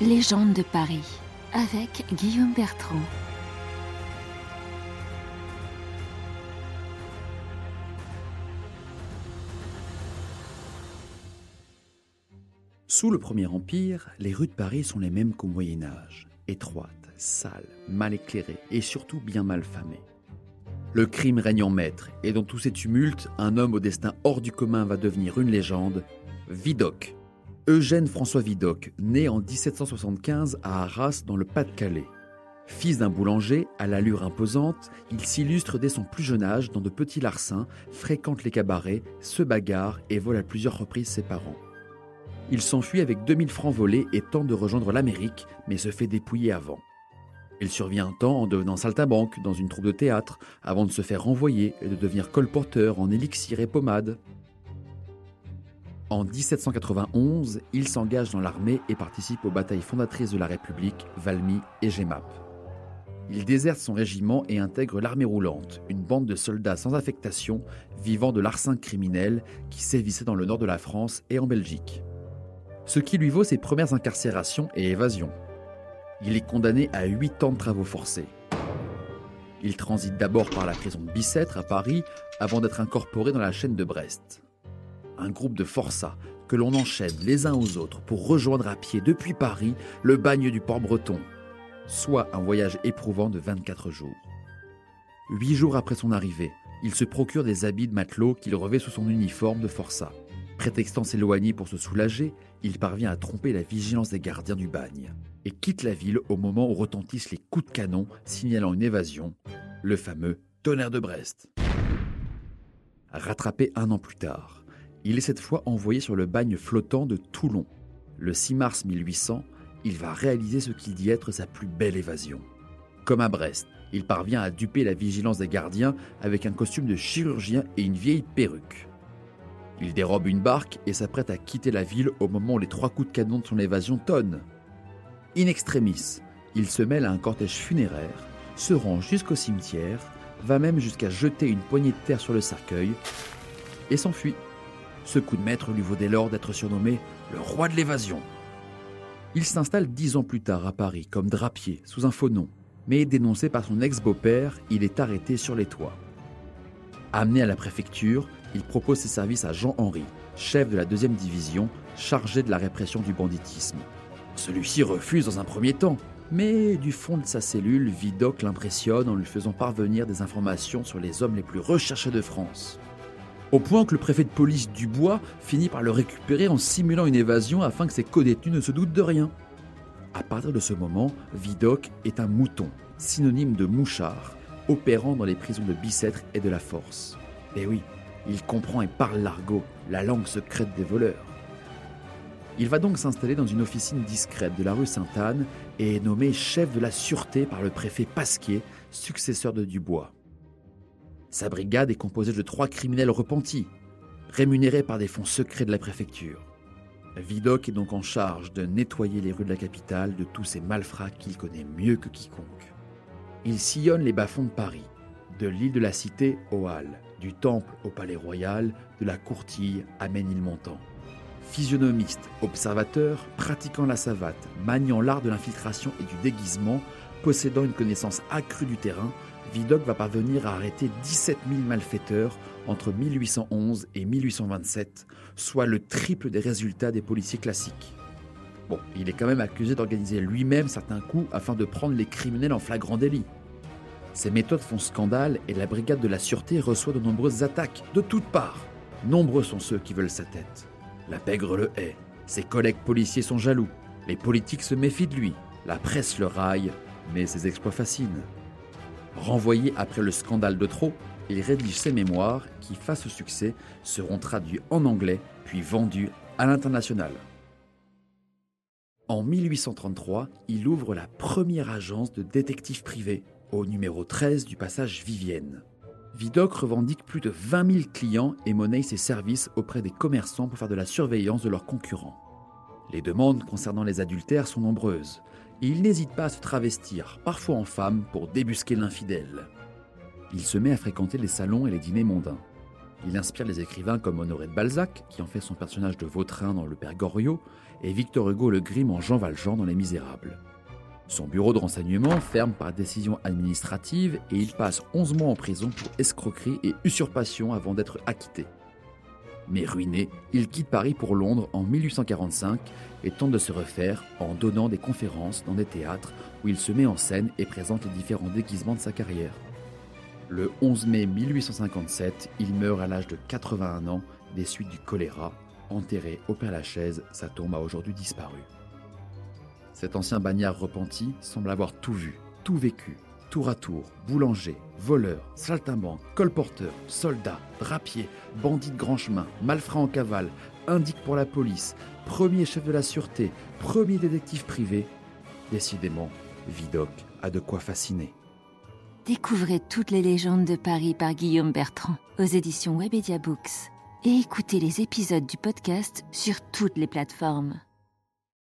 Légende de Paris avec Guillaume Bertrand. Sous le Premier Empire, les rues de Paris sont les mêmes qu'au Moyen Âge, étroites, sales, mal éclairées et surtout bien mal famées. Le crime règne en maître, et dans tous ces tumultes, un homme au destin hors du commun va devenir une légende, Vidocq. Eugène François Vidocq, né en 1775 à Arras dans le Pas-de-Calais. Fils d'un boulanger, à l'allure imposante, il s'illustre dès son plus jeune âge dans de petits larcins, fréquente les cabarets, se bagarre et vole à plusieurs reprises ses parents. Il s'enfuit avec 2000 francs volés et tente de rejoindre l'Amérique, mais se fait dépouiller avant. Il survient un temps en devenant saltabanque dans une troupe de théâtre, avant de se faire renvoyer et de devenir colporteur en élixir et pommade. En 1791, il s'engage dans l'armée et participe aux batailles fondatrices de la République, Valmy et Gemap. Il déserte son régiment et intègre l'armée roulante, une bande de soldats sans affectation vivant de l'arsen criminel qui sévissait dans le nord de la France et en Belgique. Ce qui lui vaut ses premières incarcérations et évasions. Il est condamné à 8 ans de travaux forcés. Il transite d'abord par la prison de Bicêtre à Paris avant d'être incorporé dans la chaîne de Brest. Un groupe de forçats que l'on enchaîne les uns aux autres pour rejoindre à pied depuis Paris le bagne du port breton, soit un voyage éprouvant de 24 jours. Huit jours après son arrivée, il se procure des habits de matelot qu'il revêt sous son uniforme de forçat. Prétextant s'éloigner pour se soulager, il parvient à tromper la vigilance des gardiens du bagne et quitte la ville au moment où retentissent les coups de canon signalant une évasion, le fameux tonnerre de Brest. Rattrapé un an plus tard, il est cette fois envoyé sur le bagne flottant de Toulon. Le 6 mars 1800, il va réaliser ce qu'il dit être sa plus belle évasion. Comme à Brest, il parvient à duper la vigilance des gardiens avec un costume de chirurgien et une vieille perruque. Il dérobe une barque et s'apprête à quitter la ville au moment où les trois coups de canon de son évasion tonnent. In extremis, il se mêle à un cortège funéraire, se rend jusqu'au cimetière, va même jusqu'à jeter une poignée de terre sur le cercueil et s'enfuit. Ce coup de maître lui vaut dès lors d'être surnommé le roi de l'évasion. Il s'installe dix ans plus tard à Paris comme drapier sous un faux nom, mais dénoncé par son ex-beau-père, il est arrêté sur les toits. Amené à la préfecture, il propose ses services à Jean-Henri, chef de la deuxième division, chargé de la répression du banditisme. Celui-ci refuse dans un premier temps, mais du fond de sa cellule, Vidocq l'impressionne en lui faisant parvenir des informations sur les hommes les plus recherchés de France. Au point que le préfet de police Dubois finit par le récupérer en simulant une évasion afin que ses co-détenus ne se doutent de rien. À partir de ce moment, Vidocq est un mouton, synonyme de mouchard, opérant dans les prisons de Bicêtre et de la Force. Et oui, il comprend et parle l'argot, la langue secrète des voleurs. Il va donc s'installer dans une officine discrète de la rue Sainte-Anne et est nommé chef de la sûreté par le préfet Pasquier, successeur de Dubois. Sa brigade est composée de trois criminels repentis, rémunérés par des fonds secrets de la préfecture. Vidocq est donc en charge de nettoyer les rues de la capitale de tous ces malfrats qu'il connaît mieux que quiconque. Il sillonne les bas-fonds de Paris, de l'île de la Cité aux Halles, du Temple au Palais Royal, de la Courtille à Ménilmontant. Physionomiste, observateur, pratiquant la savate, maniant l'art de l'infiltration et du déguisement, possédant une connaissance accrue du terrain, Vidocq va parvenir à arrêter 17 000 malfaiteurs entre 1811 et 1827, soit le triple des résultats des policiers classiques. Bon, il est quand même accusé d'organiser lui-même certains coups afin de prendre les criminels en flagrant délit. Ces méthodes font scandale et la brigade de la sûreté reçoit de nombreuses attaques de toutes parts. Nombreux sont ceux qui veulent sa tête. La pègre le hait, ses collègues policiers sont jaloux, les politiques se méfient de lui, la presse le raille, mais ses exploits fascinent. Renvoyé après le scandale de trop, il rédige ses mémoires qui, face au succès, seront traduits en anglais puis vendus à l'international. En 1833, il ouvre la première agence de détectives privés au numéro 13 du passage Vivienne. Vidocq revendique plus de 20 000 clients et monnaie ses services auprès des commerçants pour faire de la surveillance de leurs concurrents. Les demandes concernant les adultères sont nombreuses, il n'hésite pas à se travestir, parfois en femme, pour débusquer l'infidèle. Il se met à fréquenter les salons et les dîners mondains. Il inspire les écrivains comme Honoré de Balzac, qui en fait son personnage de Vautrin dans Le Père Goriot, et Victor Hugo le Grimm en Jean Valjean dans Les Misérables. Son bureau de renseignement ferme par décision administrative et il passe 11 mois en prison pour escroquerie et usurpation avant d'être acquitté. Mais ruiné, il quitte Paris pour Londres en 1845 et tente de se refaire en donnant des conférences dans des théâtres où il se met en scène et présente les différents déguisements de sa carrière. Le 11 mai 1857, il meurt à l'âge de 81 ans des suites du choléra. Enterré au Père-Lachaise, sa tombe a aujourd'hui disparu. Cet ancien bagnard repenti semble avoir tout vu, tout vécu, tour à tour, boulanger, voleur, saltimbanque, colporteur, soldat, drapier, bandit de grand chemin, malfrat en cavale, indique pour la police, premier chef de la sûreté, premier détective privé. Décidément, Vidocq a de quoi fasciner. Découvrez toutes les légendes de Paris par Guillaume Bertrand aux éditions Webedia Books et écoutez les épisodes du podcast sur toutes les plateformes.